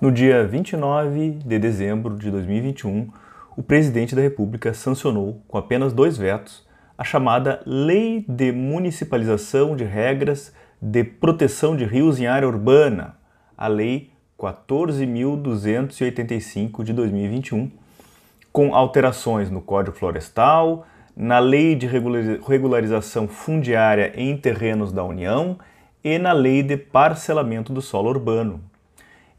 No dia 29 de dezembro de 2021, o presidente da República sancionou, com apenas dois vetos, a chamada Lei de Municipalização de Regras de Proteção de Rios em Área Urbana, a Lei 14.285 de 2021, com alterações no Código Florestal, na Lei de Regularização Fundiária em Terrenos da União e na Lei de Parcelamento do Solo Urbano.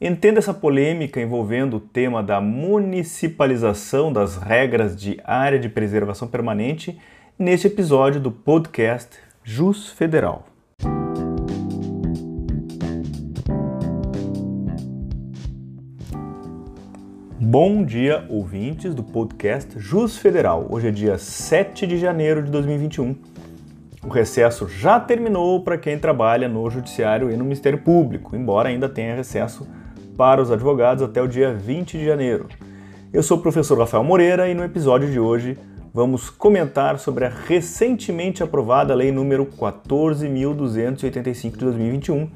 Entenda essa polêmica envolvendo o tema da municipalização das regras de área de preservação permanente neste episódio do podcast Jus Federal. Bom dia, ouvintes do podcast Jus Federal. Hoje é dia 7 de janeiro de 2021. O recesso já terminou para quem trabalha no Judiciário e no Ministério Público, embora ainda tenha recesso para os advogados até o dia 20 de janeiro. Eu sou o professor Rafael Moreira e no episódio de hoje vamos comentar sobre a recentemente aprovada Lei número 14.285 de 2021,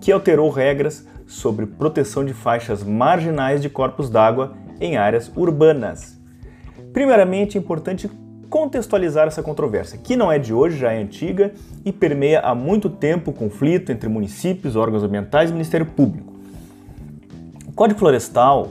que alterou regras sobre proteção de faixas marginais de corpos d'água em áreas urbanas. Primeiramente, é importante contextualizar essa controvérsia, que não é de hoje, já é antiga e permeia há muito tempo o conflito entre municípios, órgãos ambientais e Ministério Público. O Código Florestal,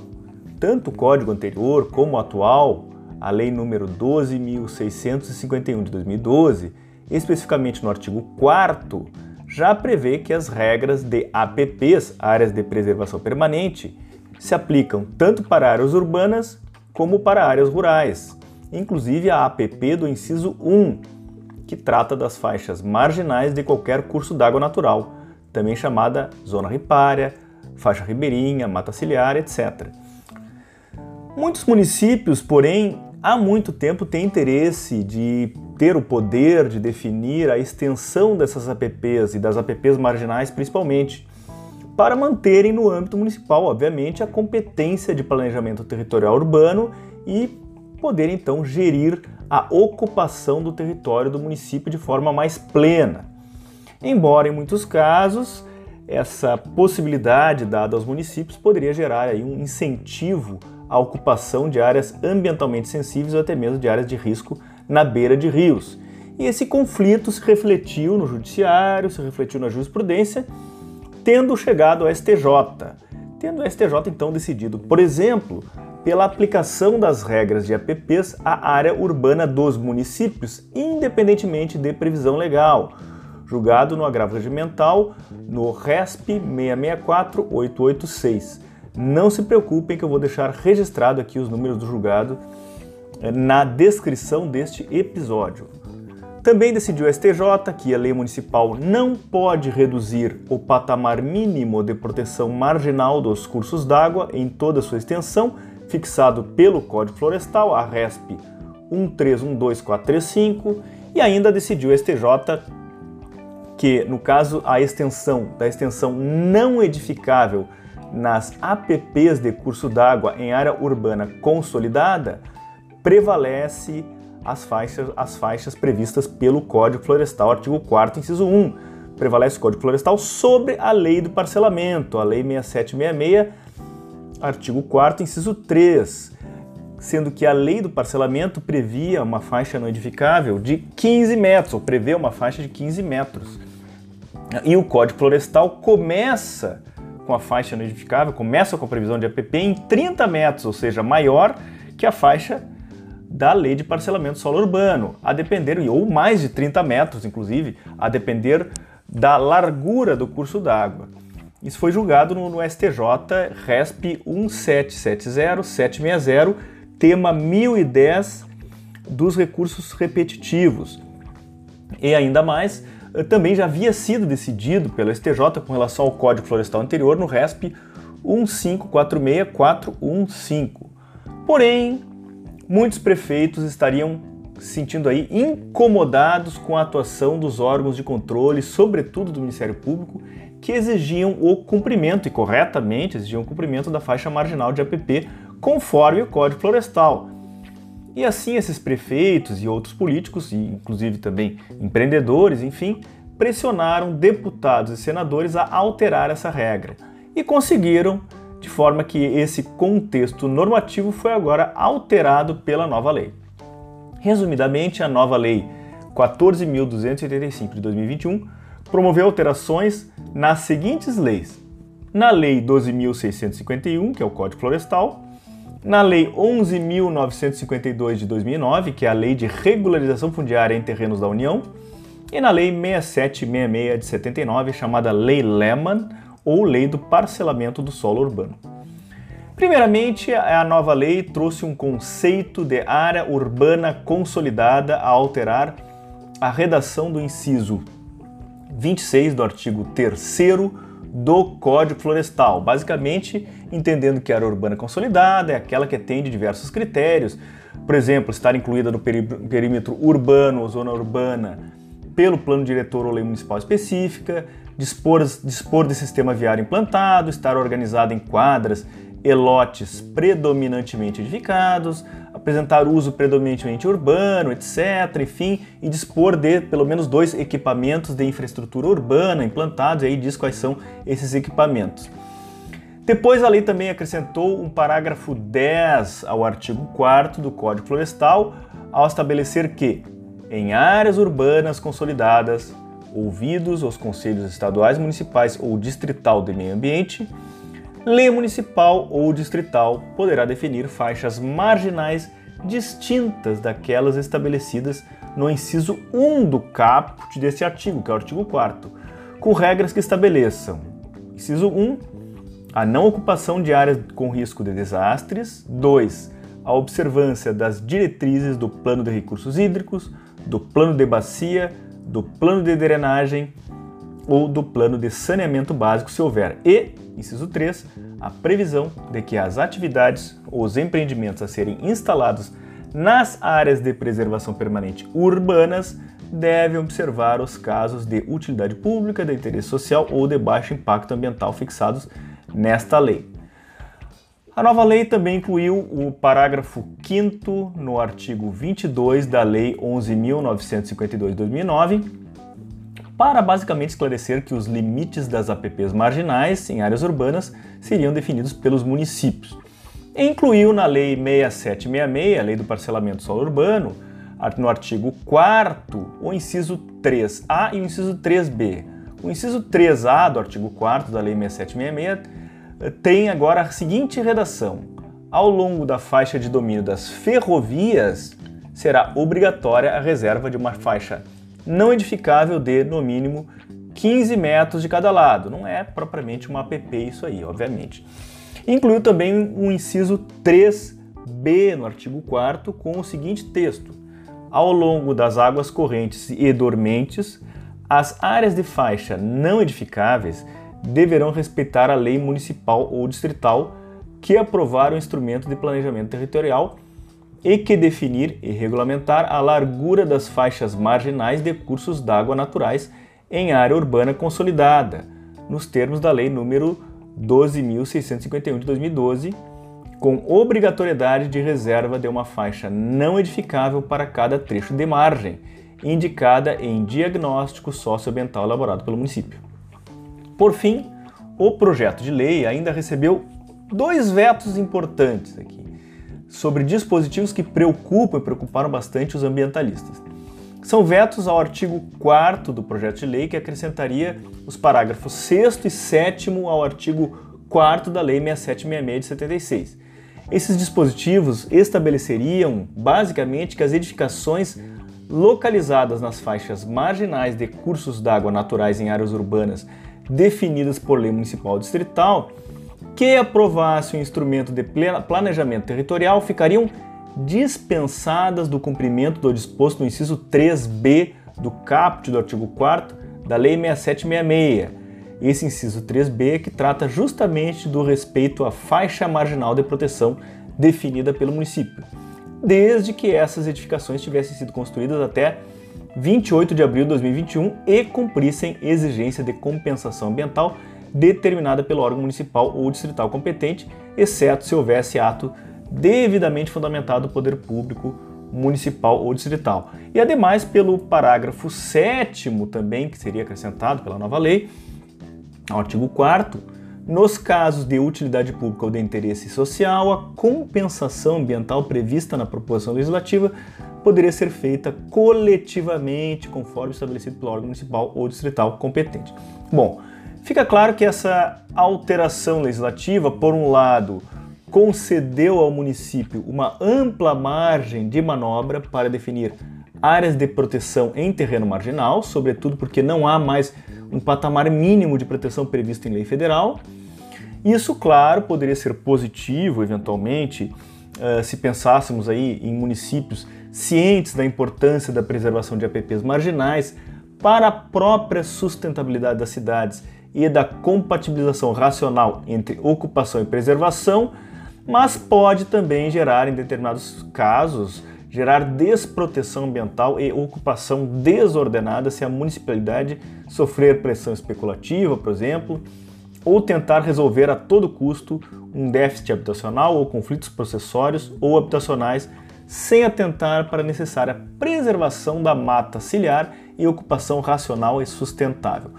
tanto o código anterior como o atual, a Lei número 12.651 de 2012, especificamente no artigo 4 já prevê que as regras de APPs, áreas de preservação permanente, se aplicam tanto para áreas urbanas como para áreas rurais, inclusive a APP do inciso 1, que trata das faixas marginais de qualquer curso d'água natural, também chamada zona ripária, faixa ribeirinha, mata ciliar, etc. Muitos municípios, porém, há muito tempo têm interesse de ter o poder de definir a extensão dessas APPs e das APPs marginais principalmente, para manterem no âmbito municipal, obviamente, a competência de planejamento territorial urbano e poder então gerir a ocupação do território do município de forma mais plena. Embora em muitos casos essa possibilidade dada aos municípios poderia gerar aí um incentivo à ocupação de áreas ambientalmente sensíveis ou até mesmo de áreas de risco na beira de rios. E esse conflito se refletiu no judiciário, se refletiu na jurisprudência, tendo chegado ao STJ. Tendo o STJ então decidido, por exemplo, pela aplicação das regras de APPs à área urbana dos municípios, independentemente de previsão legal julgado no agravo regimental no RESP 664886. Não se preocupem que eu vou deixar registrado aqui os números do julgado eh, na descrição deste episódio. Também decidiu o STJ que a lei municipal não pode reduzir o patamar mínimo de proteção marginal dos cursos d'água em toda sua extensão, fixado pelo Código Florestal, a RESP 1312435, e ainda decidiu o STJ que, no caso, a extensão da extensão não edificável nas APPs de curso d'água em área urbana consolidada prevalece as faixas, as faixas previstas pelo Código Florestal, artigo 4 inciso 1. Prevalece o Código Florestal sobre a lei do parcelamento, a lei 6766, artigo 4 inciso 3, sendo que a lei do parcelamento previa uma faixa não edificável de 15 metros, ou prevê uma faixa de 15 metros. E o Código Florestal começa com a faixa não edificável, começa com a previsão de APP em 30 metros, ou seja, maior que a faixa da lei de parcelamento solo urbano, a depender, ou mais de 30 metros, inclusive, a depender da largura do curso d'água. Isso foi julgado no, no STJ RESP 1770760, tema 1010 dos recursos repetitivos. E ainda mais, também já havia sido decidido pelo STJ com relação ao Código Florestal anterior no RESP 1546415. Porém, muitos prefeitos estariam se sentindo aí incomodados com a atuação dos órgãos de controle, sobretudo do Ministério Público, que exigiam o cumprimento, e corretamente exigiam o cumprimento da faixa marginal de APP, conforme o Código Florestal. E assim esses prefeitos e outros políticos, e inclusive também empreendedores, enfim, pressionaram deputados e senadores a alterar essa regra e conseguiram, de forma que esse contexto normativo foi agora alterado pela nova lei. Resumidamente, a nova lei 14.285 de 2021 promoveu alterações nas seguintes leis: na Lei 12.651, que é o Código Florestal, na Lei 11.952 de 2009, que é a Lei de Regularização Fundiária em Terrenos da União, e na Lei 6766 de 79, chamada Lei Lehman, ou Lei do Parcelamento do Solo Urbano. Primeiramente, a nova lei trouxe um conceito de área urbana consolidada a alterar a redação do inciso 26 do artigo 3 do Código Florestal, basicamente entendendo que a área urbana consolidada é aquela que atende diversos critérios, por exemplo, estar incluída no perímetro urbano ou zona urbana pelo plano diretor ou lei municipal específica, dispor, dispor de sistema viário implantado, estar organizada em quadras e lotes predominantemente edificados, apresentar uso predominantemente urbano, etc., enfim, e dispor de pelo menos dois equipamentos de infraestrutura urbana implantados, e aí diz quais são esses equipamentos. Depois a lei também acrescentou um parágrafo 10 ao artigo 4 do Código Florestal, ao estabelecer que, em áreas urbanas consolidadas, ouvidos os conselhos estaduais, municipais ou distrital de meio ambiente, lei municipal ou distrital poderá definir faixas marginais distintas daquelas estabelecidas no inciso 1 do caput desse artigo, que é o artigo 4 com regras que estabeleçam: inciso 1, a não ocupação de áreas com risco de desastres, 2, a observância das diretrizes do plano de recursos hídricos, do plano de bacia, do plano de drenagem ou do plano de saneamento básico, se houver. E, inciso 3, a previsão de que as atividades ou os empreendimentos a serem instalados nas áreas de preservação permanente urbanas devem observar os casos de utilidade pública, de interesse social ou de baixo impacto ambiental fixados nesta lei. A nova lei também incluiu o parágrafo 5 no artigo 22 da Lei 11.952 de 2009, para basicamente esclarecer que os limites das APPs marginais em áreas urbanas seriam definidos pelos municípios. Incluiu na Lei 6766, a Lei do Parcelamento Solo Urbano, no artigo 4 o inciso 3A e o inciso 3B. O inciso 3A do artigo 4 da Lei 6766 tem agora a seguinte redação: ao longo da faixa de domínio das ferrovias, será obrigatória a reserva de uma faixa não edificável de, no mínimo, 15 metros de cada lado. Não é propriamente uma APP isso aí, obviamente. Incluiu também um inciso 3b no artigo 4 com o seguinte texto: Ao longo das águas correntes e dormentes, as áreas de faixa não edificáveis deverão respeitar a lei municipal ou distrital que aprovar o instrumento de planejamento territorial e que definir e regulamentar a largura das faixas marginais de cursos d'água naturais em área urbana consolidada, nos termos da Lei número 12.651 de 2012, com obrigatoriedade de reserva de uma faixa não edificável para cada trecho de margem, indicada em diagnóstico socioambiental elaborado pelo município. Por fim, o projeto de lei ainda recebeu dois vetos importantes aqui sobre dispositivos que preocupam e preocuparam bastante os ambientalistas. São vetos ao artigo 4 do projeto de lei que acrescentaria os parágrafos 6 e 7 ao artigo 4 da Lei 6766 de 76. Esses dispositivos estabeleceriam, basicamente, que as edificações localizadas nas faixas marginais de cursos d'água naturais em áreas urbanas definidas por lei municipal distrital que aprovasse o instrumento de planejamento territorial ficariam dispensadas do cumprimento do disposto no inciso 3b do caput do artigo 4 da Lei 6766. Esse inciso 3b que trata justamente do respeito à faixa marginal de proteção definida pelo município, desde que essas edificações tivessem sido construídas até 28 de abril de 2021 e cumprissem exigência de compensação ambiental determinada pelo órgão municipal ou distrital competente, exceto se houvesse ato devidamente fundamentado do poder público municipal ou distrital. E ademais pelo parágrafo 7 também, que seria acrescentado pela nova lei, ao artigo 4 Nos casos de utilidade pública ou de interesse social, a compensação ambiental prevista na proposição legislativa poderia ser feita coletivamente, conforme estabelecido pelo órgão municipal ou distrital competente. Bom, fica claro que essa alteração legislativa, por um lado, concedeu ao município uma ampla margem de manobra para definir áreas de proteção em terreno marginal, sobretudo porque não há mais um patamar mínimo de proteção previsto em lei federal. Isso, claro, poderia ser positivo, eventualmente, uh, se pensássemos aí em municípios cientes da importância da preservação de APPs marginais para a própria sustentabilidade das cidades e da compatibilização racional entre ocupação e preservação, mas pode também gerar, em determinados casos, gerar desproteção ambiental e ocupação desordenada se a municipalidade sofrer pressão especulativa, por exemplo, ou tentar resolver a todo custo um déficit habitacional ou conflitos processórios ou habitacionais sem atentar para a necessária preservação da mata ciliar e ocupação racional e sustentável.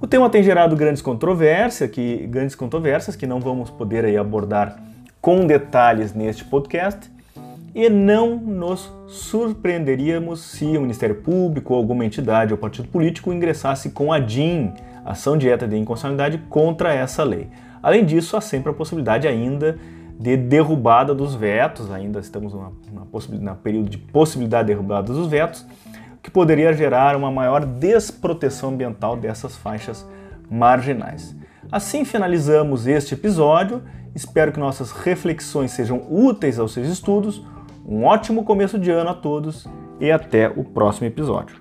O tema tem gerado grandes controvérsias, que, grandes controvérsias que não vamos poder aí abordar com detalhes neste podcast, e não nos surpreenderíamos se o Ministério Público ou alguma entidade ou partido político ingressasse com a DIN, ação direta de inconstitucionalidade, contra essa lei. Além disso, há sempre a possibilidade ainda de derrubada dos vetos, ainda estamos na, na, período de possibilidade de derrubada dos vetos, que poderia gerar uma maior desproteção ambiental dessas faixas marginais. Assim finalizamos este episódio. Espero que nossas reflexões sejam úteis aos seus estudos. Um ótimo começo de ano a todos e até o próximo episódio.